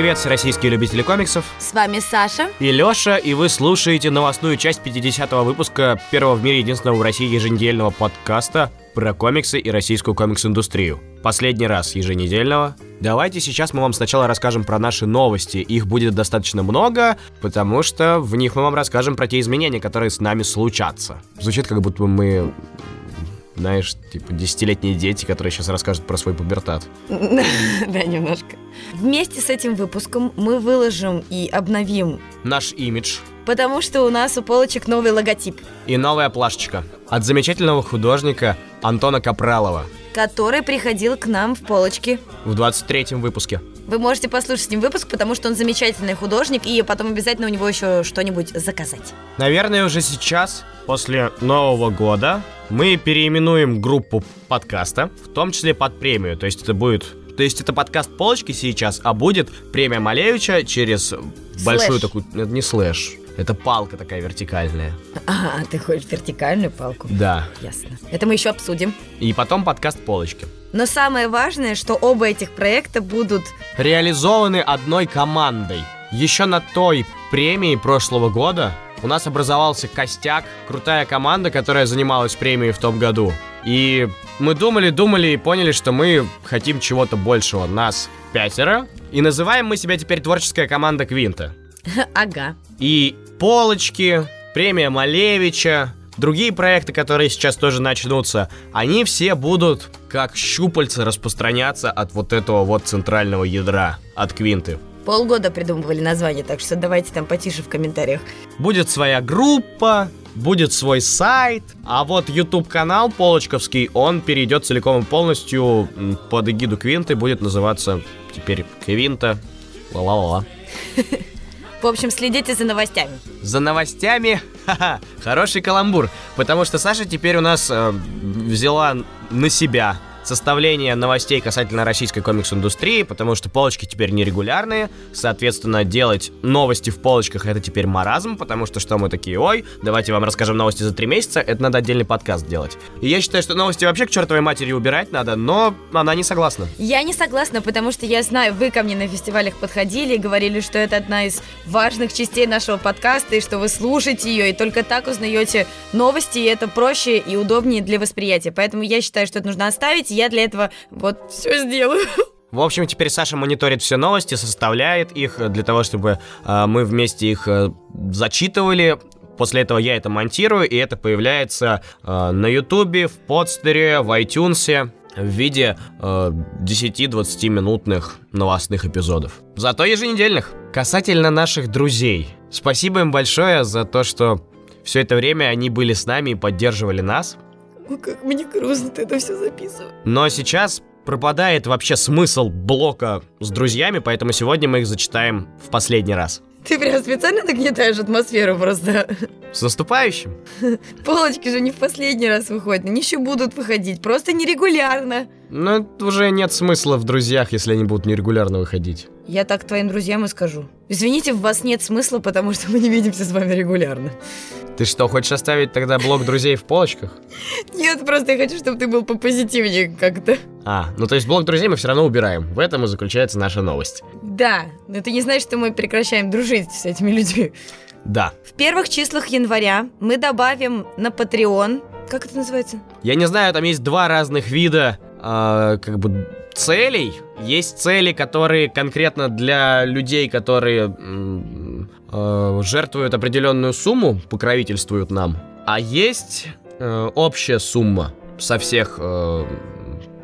привет, всероссийские любители комиксов. С вами Саша. И Лёша, и вы слушаете новостную часть 50-го выпуска первого в мире единственного в России еженедельного подкаста про комиксы и российскую комикс-индустрию. Последний раз еженедельного. Давайте сейчас мы вам сначала расскажем про наши новости. Их будет достаточно много, потому что в них мы вам расскажем про те изменения, которые с нами случатся. Звучит как будто мы знаешь, типа десятилетние дети, которые сейчас расскажут про свой пубертат. Да, немножко. Вместе с этим выпуском мы выложим и обновим Наш имидж Потому что у нас у полочек новый логотип, и новая плашечка от замечательного художника Антона Капралова который приходил к нам в полочки. в 23-м выпуске. Вы можете послушать с ним выпуск, потому что он замечательный художник, и потом обязательно у него еще что-нибудь заказать. Наверное, уже сейчас, после Нового года, мы переименуем группу подкаста, в том числе под премию. То есть это будет... То есть это подкаст полочки сейчас, а будет премия Малевича через большую такую... Это не слэш. Это палка такая вертикальная. Ага, ты хочешь вертикальную палку? Да. Ясно. Это мы еще обсудим. И потом подкаст полочки. Но самое важное, что оба этих проекта будут... Реализованы одной командой. Еще на той премии прошлого года у нас образовался костяк, крутая команда, которая занималась премией в том году. И мы думали, думали и поняли, что мы хотим чего-то большего. Нас пятеро. И называем мы себя теперь творческая команда Квинта. Ага. И полочки, премия Малевича, другие проекты, которые сейчас тоже начнутся, они все будут как щупальца распространяться от вот этого вот центрального ядра, от Квинты. Полгода придумывали название, так что давайте там потише в комментариях. Будет своя группа, будет свой сайт, а вот YouTube канал Полочковский, он перейдет целиком и полностью под эгиду Квинты, будет называться теперь Квинта. Ла-ла-ла. В общем, следите за новостями. За новостями, ха-ха, хороший каламбур, потому что Саша теперь у нас э, взяла на себя составление новостей касательно российской комикс-индустрии, потому что полочки теперь нерегулярные, соответственно, делать новости в полочках это теперь маразм, потому что что мы такие, ой, давайте вам расскажем новости за три месяца, это надо отдельный подкаст делать. И я считаю, что новости вообще к чертовой матери убирать надо, но она не согласна. Я не согласна, потому что я знаю, вы ко мне на фестивалях подходили и говорили, что это одна из важных частей нашего подкаста, и что вы слушаете ее, и только так узнаете новости, и это проще и удобнее для восприятия. Поэтому я считаю, что это нужно оставить, и я для этого вот все сделаю. В общем, теперь Саша мониторит все новости, составляет их э, для того, чтобы э, мы вместе их э, зачитывали. После этого я это монтирую, и это появляется э, на Ютубе, в подстере, в iTunes в виде э, 10-20 минутных новостных эпизодов. Зато еженедельных. Касательно наших друзей. Спасибо им большое за то, что все это время они были с нами и поддерживали нас. Ой, как мне грустно это все записывать. Но сейчас пропадает вообще смысл блока с друзьями, поэтому сегодня мы их зачитаем в последний раз. Ты прям специально нагнетаешь атмосферу просто. С наступающим! Полочки же не в последний раз выходят, они еще будут выходить, просто нерегулярно. Но уже нет смысла в друзьях, если они будут нерегулярно выходить. Я так твоим друзьям и скажу. Извините, в вас нет смысла, потому что мы не видимся с вами регулярно. Ты что, хочешь оставить тогда блок друзей в полочках? Нет, просто я хочу, чтобы ты был попозитивнее как-то. А, ну то есть блок друзей мы все равно убираем. В этом и заключается наша новость. Да, но это не значит, что мы прекращаем дружить с этими людьми. Да. В первых числах января мы добавим на Patreon... Как это называется? Я не знаю, там есть два разных вида, э, как бы, целей. Есть цели, которые конкретно для людей, которые э, жертвуют определенную сумму, покровительствуют нам. А есть э, общая сумма со всех э,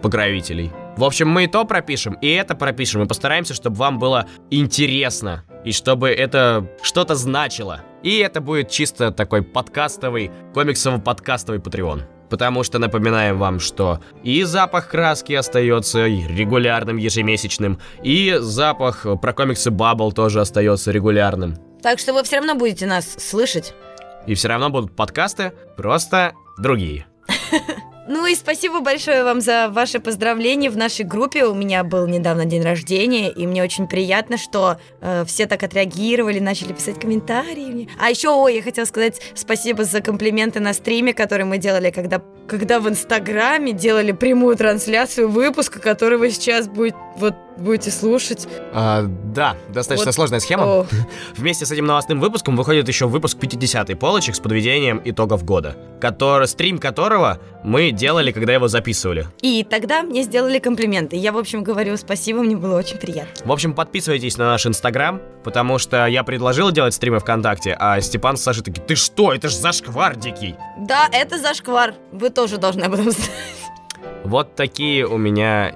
покровителей. В общем, мы и то пропишем, и это пропишем, и постараемся, чтобы вам было интересно, и чтобы это что-то значило. И это будет чисто такой подкастовый, комиксово-подкастовый Patreon. Потому что напоминаем вам, что и запах краски остается регулярным, ежемесячным, и запах про комиксы Bubble тоже остается регулярным. Так что вы все равно будете нас слышать. И все равно будут подкасты, просто другие. Ну и спасибо большое вам за ваши поздравления в нашей группе. У меня был недавно день рождения, и мне очень приятно, что э, все так отреагировали, начали писать комментарии. А еще, ой, я хотела сказать спасибо за комплименты на стриме, который мы делали, когда, когда в Инстаграме делали прямую трансляцию выпуска, которого сейчас будет вот будете слушать. А, да, достаточно Вот. сложная схема. О, Вместе с этим новостным выпуском выходит еще выпуск 50-й полочек с подведением итогов года, который, стрим которого мы делали, когда его записывали. И тогда мне сделали комплименты. Я, в общем, говорю спасибо, мне было очень приятно. В общем, подписывайтесь на наш инстаграм, потому что я предложил делать стримы ВКонтакте, а Степан с Сашей такие, ты что, это ж зашквар дикий. Да, это зашквар. Вы тоже должны об этом знать. Вот такие у меня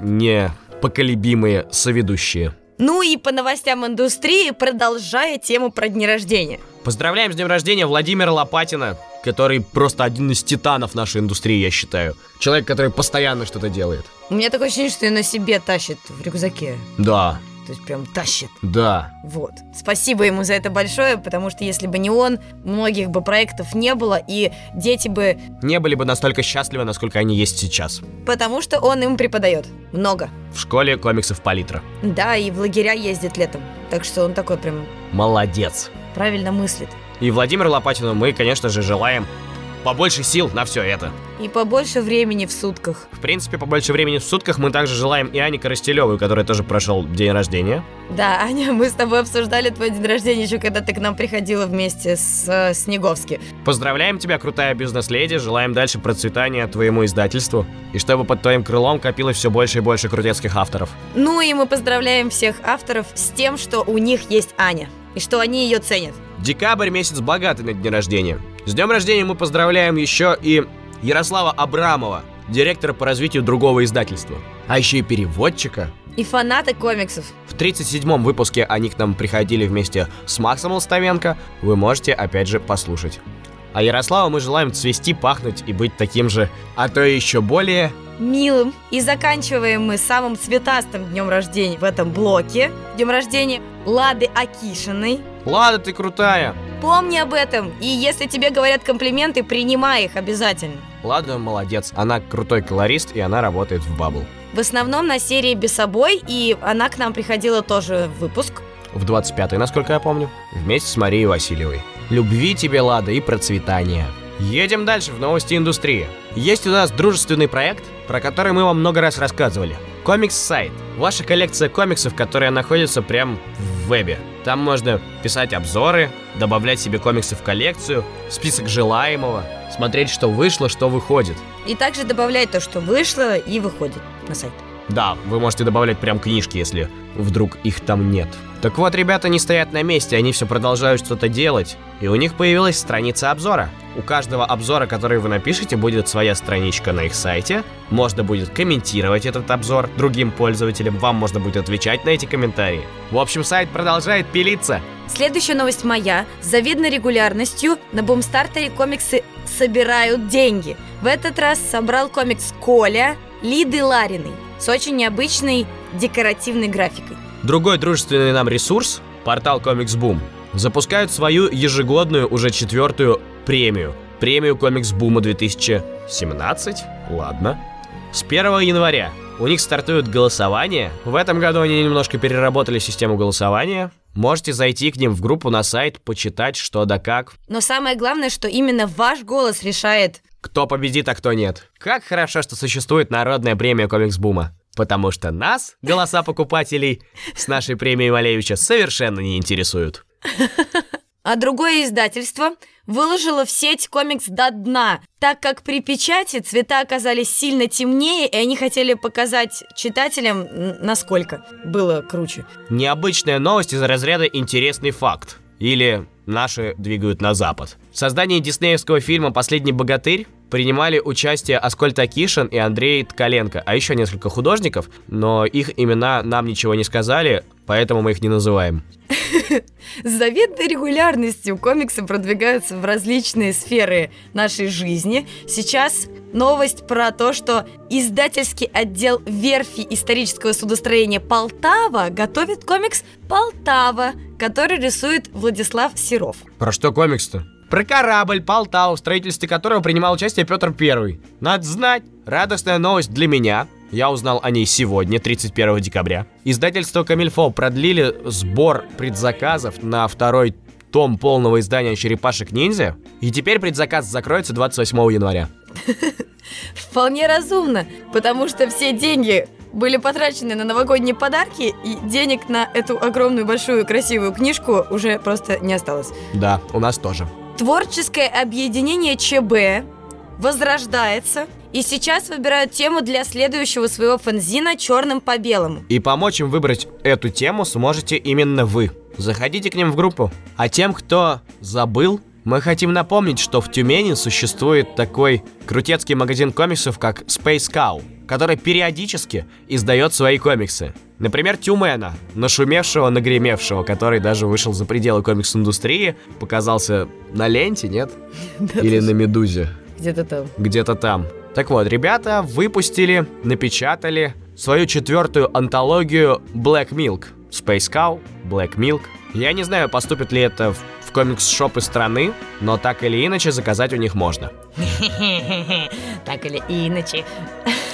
непоколебимые соведущие. Ну и по новостям индустрии, продолжая тему про дни рождения. Поздравляем с днем рождения Владимира Лопатина, который просто один из титанов нашей индустрии, я считаю. Человек, который постоянно что-то делает. У меня такое ощущение, что ее на себе тащит в рюкзаке. Да, То есть прям тащит. да. Вот. Спасибо ему за это большое, потому что если бы не он, многих бы проектов не было, и дети бы... Не были бы настолько счастливы, насколько они есть сейчас. Потому что он им преподает. Много. В школе комиксов Палитра. Да, и в лагеря ездит летом. Так что он такой прям Молодец. правильно мыслит. И Владимиру Лопатину мы, конечно же, желаем побольше сил на все это. И побольше времени в сутках. В принципе, побольше времени в сутках мы также желаем и Ане Коростелевой, которая тоже прошел день рождения. Да, Аня, мы с тобой обсуждали твой день рождения еще когда ты к нам приходила вместе с э, Снеговски. Поздравляем тебя, крутая бизнес-леди, желаем дальше процветания твоему издательству, и чтобы под твоим крылом копилось все больше и больше крутецких авторов. Ну и мы поздравляем всех авторов с тем, что у них есть Аня. И что они ее ценят. Декабрь месяц богатый на день рождения. С днем рождения мы поздравляем еще и Ярослава Абрамова, директора по развитию другого издательства. А еще и переводчика. И фанаты комиксов. В 37-м выпуске они к нам приходили вместе с Максом Лстовенко. Вы можете опять же послушать. А Ярославу мы желаем цвести, пахнуть и быть таким же, а то еще более Милым. И заканчиваем мы самым цветастым днем рождения в этом блоке. Днем рождения Лады Акишиной. Лада, ты крутая! Помни об этом. И если тебе говорят комплименты, принимай их обязательно. Лада молодец, она крутой колорист и она работает в Бабл. В основном на серии «Без собой», и она к нам приходила тоже в выпуск. В 25-й, насколько я помню, вместе с Марией Васильевой. Любви тебе, Лада, и процветания. Едем дальше в новости индустрии. Есть у нас дружественный проект, про который мы вам много раз рассказывали. Комикс-сайт. Ваша коллекция комиксов, которая находится прямо в вебе. Там можно писать обзоры, добавлять себе комиксы в коллекцию, список желаемого, смотреть, что вышло, что выходит. И также добавлять то, что вышло и выходит на сайт. Да, вы можете добавлять прям книжки, если вдруг их там нет. Так вот, ребята не стоят на месте, они все продолжают что-то делать. И у них появилась страница обзора. У каждого обзора, который вы напишете, будет своя страничка на их сайте. Можно будет комментировать этот обзор другим пользователям, вам можно будет отвечать на эти комментарии. В общем, сайт продолжает пилиться. Следующая новость моя. С завидной регулярностью на Бумстартере комиксы собирают деньги. В этот раз собрал комикс Коля Лиды Лариной с очень необычной декоративной графикой. Другой дружественный нам ресурс, портал Comics Boom, запускают свою ежегодную, уже четвертую премию. Премию Comics Boom 2017? Ладно. С 1 января у них стартует голосование. В этом году они немножко переработали систему голосования. Можете зайти к ним в группу на сайт, почитать что да как. Но самое главное, что именно ваш голос решает. Кто победит, а кто нет. Как хорошо, что существует народная премия Комикс Бума. Потому что нас, голоса покупателей, с нашей премией Малевича совершенно не интересуют. А другое издательство выложило в сеть комикс до дна, так как при печати цвета оказались сильно темнее, и они хотели показать читателям, насколько было круче. Необычная новость из разряда «интересный факт». Или «наши двигают на запад». В создании диснеевского фильма «Последний богатырь» принимали участие Аскольд Акишин и Андрей Ткаленко, а еще несколько художников, но их имена нам ничего не сказали, поэтому мы их не называем. С завидной регулярностью комиксы продвигаются в различные сферы нашей жизни. Сейчас новость про то, что издательский отдел верфи исторического судостроения Полтава готовит комикс «Полтава», который рисует Владислав Серов. Про что комикс-то? Про корабль Полтау, в строительстве которого принимал участие Петр Первый. Надо знать. Радостная новость для меня. Я узнал о ней сегодня, 31 декабря. Издательство Камильфо продлили сбор предзаказов на второй том полного издания «Черепашек-ниндзя», и теперь предзаказ закроется 28 января. Вполне разумно, потому что все деньги были потрачены на новогодние подарки, и денег на эту огромную, большую, красивую книжку уже просто не осталось. Да, у нас тоже. Творческое объединение ЧБ возрождается и сейчас выбирают тему для следующего своего фанзина черным по белому. И помочь им выбрать эту тему сможете именно вы. Заходите к ним в группу. А тем, кто забыл, мы хотим напомнить, что в Тюмени существует такой крутецкий магазин комиксов, как Space Cow, который периодически издает свои комиксы. Например, Тюмена, нашумевшего, нагремевшего, который даже вышел за пределы комикс-индустрии, показался на ленте, нет? Или на Медузе. Где-то там. Где-то там. Так вот, ребята выпустили, напечатали свою четвертую антологию Black Milk. Space Cow, Black Milk. Я не знаю, поступит ли это в, в комикс-шопы страны, но так или иначе заказать у них можно. Так или иначе.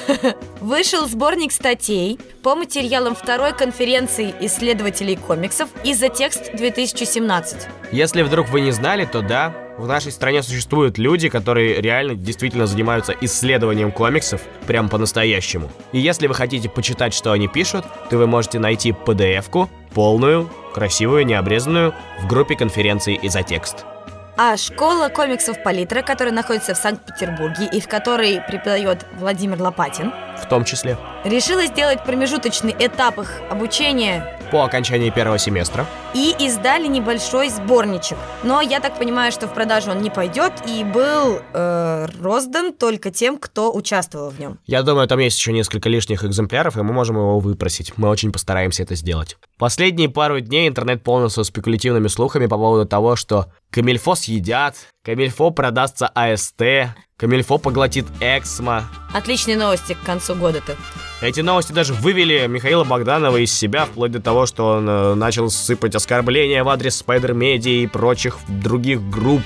Вышел сборник статей по материалам второй конференции исследователей комиксов из-за текст 2017. Если вдруг вы не знали, то да, в нашей стране существуют люди, которые реально действительно занимаются исследованием комиксов прям по-настоящему. И если вы хотите почитать, что они пишут, то вы можете найти PDF-ку, полную, красивую, необрезанную, в группе конференции «Изотекст». А школа комиксов Палитра, которая находится в Санкт-Петербурге и в которой преподает Владимир Лопатин, В том числе. решила сделать промежуточный этап их обучения по окончании первого семестра. и издали небольшой сборничек. Но я так понимаю, что в продажу он не пойдет и был э, роздан только тем, кто участвовал в нем. Я думаю, там есть еще несколько лишних экземпляров, и мы можем его выпросить. Мы очень постараемся это сделать. Последние пару дней интернет полнился спекулятивными слухами по поводу того, что Камильфо съедят, Камильфо продастся АСТ, Камильфо поглотит Эксмо. Отличные новости к концу года-то. Эти новости даже вывели Михаила Богданова из себя, вплоть до того, что он э, начал сыпать оскорбления в адрес Media и прочих других групп,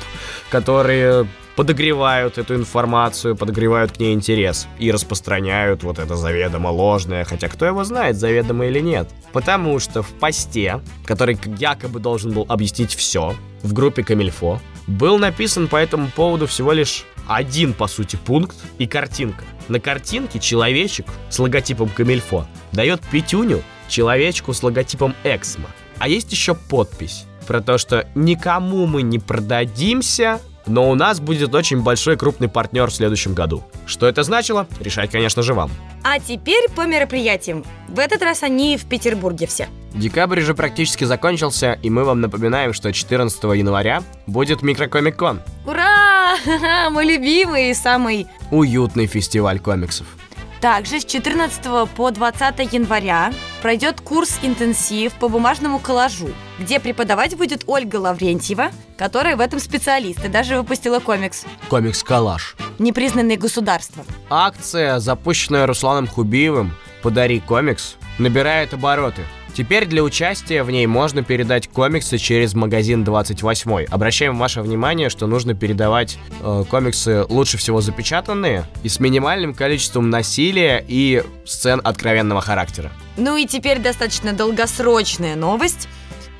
которые подогревают эту информацию, подогревают к ней интерес и распространяют вот это заведомо ложное, хотя кто его знает, заведомо или нет. Потому что в посте, который якобы должен был объяснить все, в группе Камильфо, был написан по этому поводу всего лишь один, по сути, пункт и картинка. На картинке человечек с логотипом Камильфо дает пятюню человечку с логотипом Эксмо. А есть еще подпись про то, что никому мы не продадимся, но у нас будет очень большой крупный партнер в следующем году. Что это значило? Решать, конечно же, вам. А теперь по мероприятиям. В этот раз они в Петербурге все. Декабрь уже практически закончился, и мы вам напоминаем, что 14 января будет Микрокомик-кон. Ура! Мой любимый и самый Уютный фестиваль комиксов. Также с 14 по 20 января пройдет курс интенсив по бумажному коллажу, где преподавать будет Ольга Лаврентьева, которая в этом специалист и даже выпустила комикс Комикс-коллаж. «Непризнанные государства». Акция, запущенная Русланом Хубиевым «Подари комикс», набирает обороты. Теперь для участия в ней можно передать комиксы через магазин 28. Обращаем ваше внимание, что нужно передавать э, комиксы лучше всего запечатанные и с минимальным количеством насилия и сцен откровенного характера. Ну и теперь достаточно долгосрочная новость.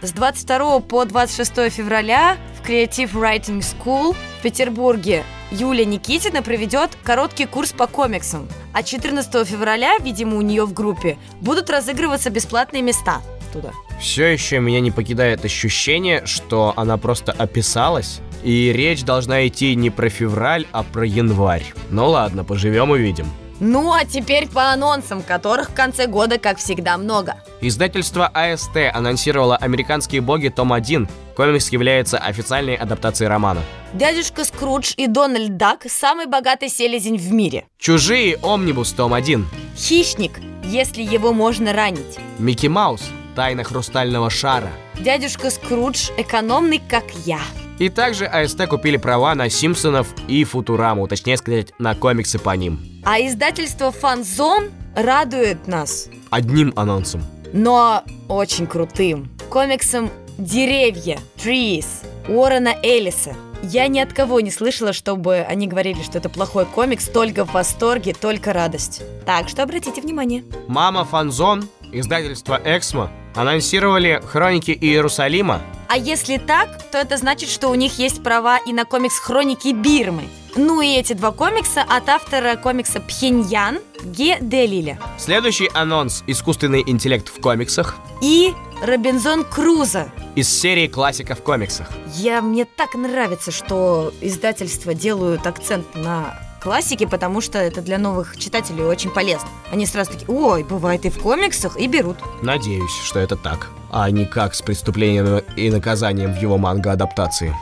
С 22 по 26 февраля в Creative Writing School в Петербурге Юля Никитина проведет короткий курс по комиксам. А 14 февраля, видимо, у нее в группе, будут разыгрываться бесплатные места туда. Все еще меня не покидает ощущение, что она просто описалась, и речь должна идти не про февраль, а про январь. Ну ладно, поживем увидим. Ну а теперь по анонсам, которых в конце года, как всегда, много. Издательство АСТ анонсировало «Американские боги. Том 1». Комикс является официальной адаптацией романа. Дядюшка Скрудж и Дональд Дак – самый богатый селезень в мире. «Чужие. Омнибус. Том 1». Хищник, если его можно ранить. «Микки Маус. Тайна хрустального шара». Дядюшка Скрудж экономный, как я. И также АСТ купили права на Симпсонов и Футураму, точнее сказать, на комиксы по ним. А издательство Фанзон радует нас, Одним анонсом. но очень крутым. Комиксом «Деревья» Trees Уоррена Эллиса. Я ни от кого не слышала, чтобы они говорили, что это плохой комикс, только в восторге, только радость. Так что обратите внимание. Мама Фанзон, издательство Эксмо, анонсировали «Хроники Иерусалима», А если так, то это значит, что у них есть права и на комикс «Хроники Бирмы». Ну и эти два комикса от автора комикса Пхеньян Ге Делиля. Следующий анонс «Искусственный интеллект в комиксах» И Робинзон Крузо. из серии классиков в комиксах. Я, мне так нравится, что издательства делают акцент на классике, потому что это для новых читателей очень полезно. Они сразу такие, ой, бывает и в комиксах, и берут. Надеюсь, что это так, а не как с преступлением и наказанием в его манго-адаптации.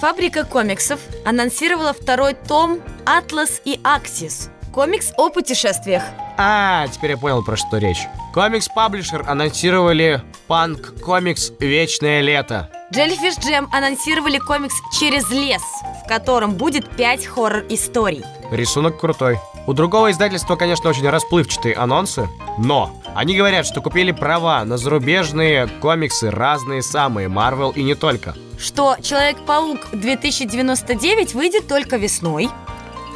Фабрика комиксов анонсировала второй том «Атлас и Аксис». Комикс о путешествиях. А, теперь я понял, про что речь. Comics Publisher анонсировали панк комикс «Вечное лето». Jellyfish Jam анонсировали комикс «Через лес», в котором будет пять хоррор-историй. Рисунок крутой. У другого издательства, конечно, очень расплывчатые анонсы, но они говорят, что купили права на зарубежные комиксы разные самые, Marvel и не только. Что «Человек-паук 2099» выйдет только весной,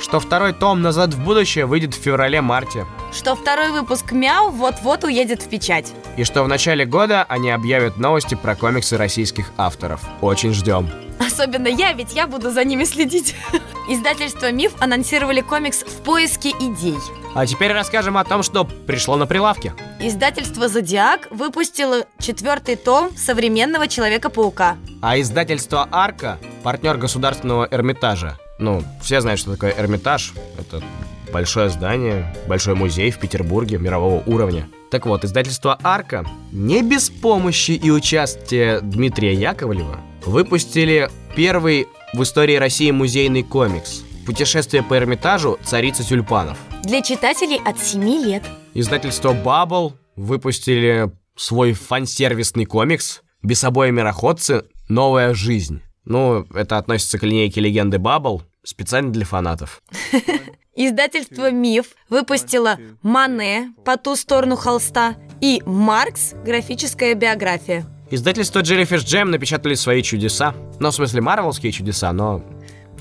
Что второй том «Назад в будущее» выйдет в феврале-марте. Что второй выпуск «Мяу» вот-вот уедет в печать. И что в начале года они объявят новости про комиксы российских авторов. Очень ждем. Особенно я, ведь я буду за ними следить. Издательство «Миф» анонсировали комикс «В поиске идей». А теперь расскажем о том, что пришло на прилавке. Издательство «Зодиак» выпустило четвертый том современного Человека-паука. А издательство «Арка» — партнер государственного Эрмитажа. Ну, все знают, что такое Эрмитаж. Это большое здание, большой музей в Петербурге мирового уровня. Так вот, издательство «Арка» не без помощи и участия Дмитрия Яковлева выпустили первый в истории России музейный комикс «Путешествие по Эрмитажу. Царица тюльпанов». Для читателей от 7 лет. Издательство Bubble выпустили свой фан-сервисный комикс «Бесобои мироходцы. Новая жизнь». Ну, это относится к линейке легенды Bubble, специально для фанатов. Издательство «Миф» выпустило «Мане. По ту сторону холста» и «Маркс. Графическая биография». Издательство Jellyfish Jam напечатали свои чудеса. Ну, в смысле, марвелские чудеса, но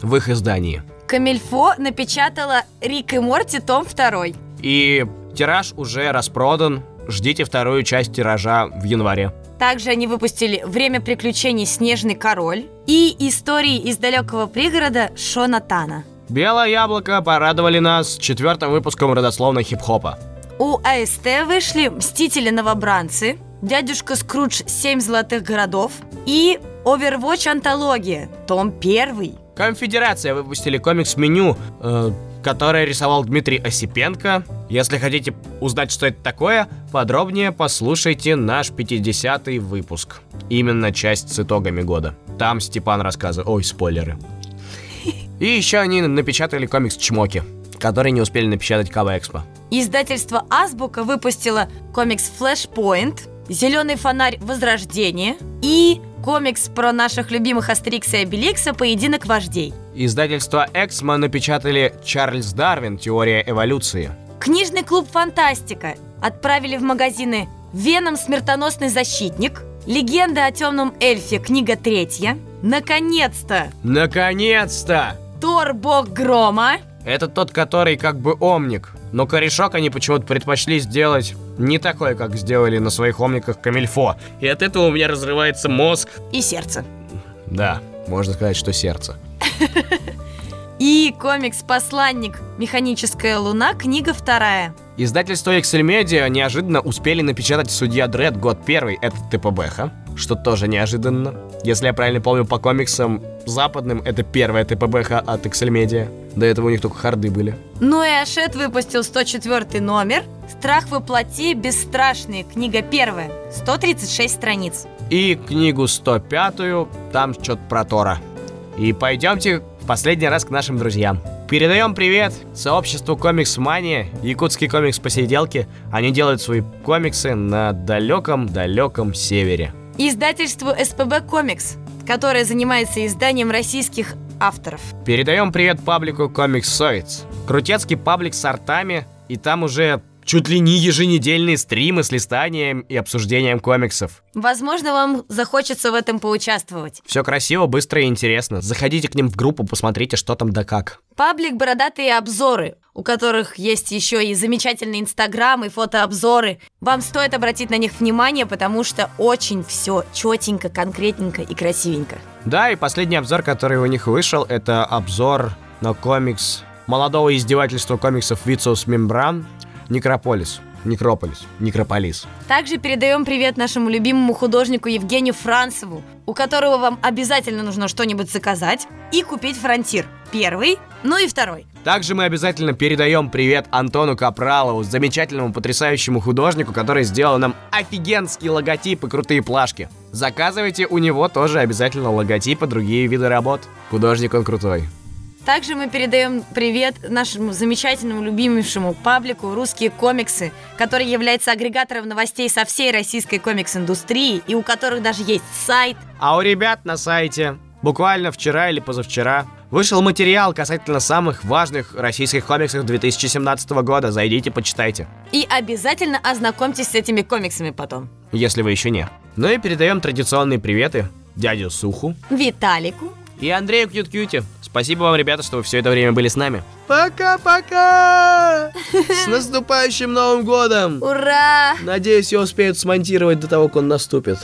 в их издании. Камильфо напечатала «Рик и Морти. Том 2». И тираж уже распродан. Ждите вторую часть тиража в январе. Также они выпустили «Время приключений. Снежный король» и «Истории из далекого пригорода Шона Тана». Белое яблоко порадовали нас четвертым выпуском родословной хип-хопа. У АСТ вышли «Мстители-новобранцы», «Дядюшка Скрудж. Семь золотых городов» и «Overwatch антология. Том 1». Конфедерация выпустили комикс-меню, э, которое рисовал Дмитрий Осипенко. Если хотите узнать, что это такое, подробнее послушайте наш 50-й выпуск. Именно часть с итогами года. Там Степан рассказывает... Ой, спойлеры. И еще они напечатали комикс «Чмоки», который не успели напечатать Кава Экспо. Издательство «Азбука» выпустило комикс «Флэшпоинт», «Зеленый фонарь. Возрождение» и комикс про наших любимых Астерикса и Обеликса «Поединок вождей». Издательство «Эксмо» напечатали «Чарльз Дарвин. Теория эволюции». Книжный клуб «Фантастика» отправили в магазины «Веном. Смертоносный защитник», «Легенда о темном эльфе. Книга третья», наконец-то, Наконец-то! Тор Бог Грома, Это тот, который как бы омник. Но корешок они почему-то предпочли сделать не такой, как сделали на своих омниках Камильфо. И от этого у меня разрывается мозг. и сердце. Да, можно сказать, что сердце. И комикс «Посланник. Механическая луна. Книга вторая». Издательство Excel Media неожиданно успели напечатать «Судья Дред. Год первый» это ТПБХ, что тоже неожиданно. Если я правильно помню по комиксам западным, это первая ТПБХ от Excel Media. До этого у них только харды были. Ну и Ашет выпустил 104 номер «Страх воплоти. Бесстрашные. Книга первая». 136 страниц. И книгу 105-ю, там что-то про Тора. И пойдемте в последний раз к нашим друзьям. Передаем привет сообществу Комикс Мания, якутский комикс посиделки. Они делают свои комиксы на далеком-далеком севере. Издательству СПБ Комикс, которое занимается изданием российских авторов. Передаем привет паблику Комикс Совец. Крутецкий паблик с артами, и там уже чуть ли не еженедельные стримы с листанием и обсуждением комиксов. Возможно, вам захочется в этом поучаствовать. Все красиво, быстро и интересно. Заходите к ним в группу, посмотрите, что там да как. Паблик «Бородатые обзоры», у которых есть еще и замечательный инстаграм и фотообзоры. Вам стоит обратить на них внимание, потому что очень все четенько, конкретненько и красивенько. Да, и последний обзор, который у них вышел, это обзор на комикс молодого издевательства комиксов Вицус Мембран Некрополис. Некрополис. Некрополис. Также передаем привет нашему любимому художнику Евгению Францеву, у которого вам обязательно нужно что-нибудь заказать и купить фронтир. Первый, ну и второй. Также мы обязательно передаем привет Антону Капралову, замечательному потрясающему художнику, который сделал нам офигенские логотипы, крутые плашки. Заказывайте у него тоже обязательно логотипы, другие виды работ. Художник он крутой. Также мы передаем привет нашему замечательному, любимейшему паблику «Русские комиксы», который является агрегатором новостей со всей российской комикс-индустрии и у которых даже есть сайт. А у ребят на сайте буквально вчера или позавчера вышел материал касательно самых важных российских комиксов 2017 года. Зайдите, почитайте. И обязательно ознакомьтесь с этими комиксами потом. Если вы еще не. Ну и передаем традиционные приветы дядю Суху Виталику, и Андрею Кьют Кьюти. Спасибо вам, ребята, что вы все это время были с нами. Пока-пока! С наступающим Новым годом! Ура! Надеюсь, я успею смонтировать до того, как он наступит.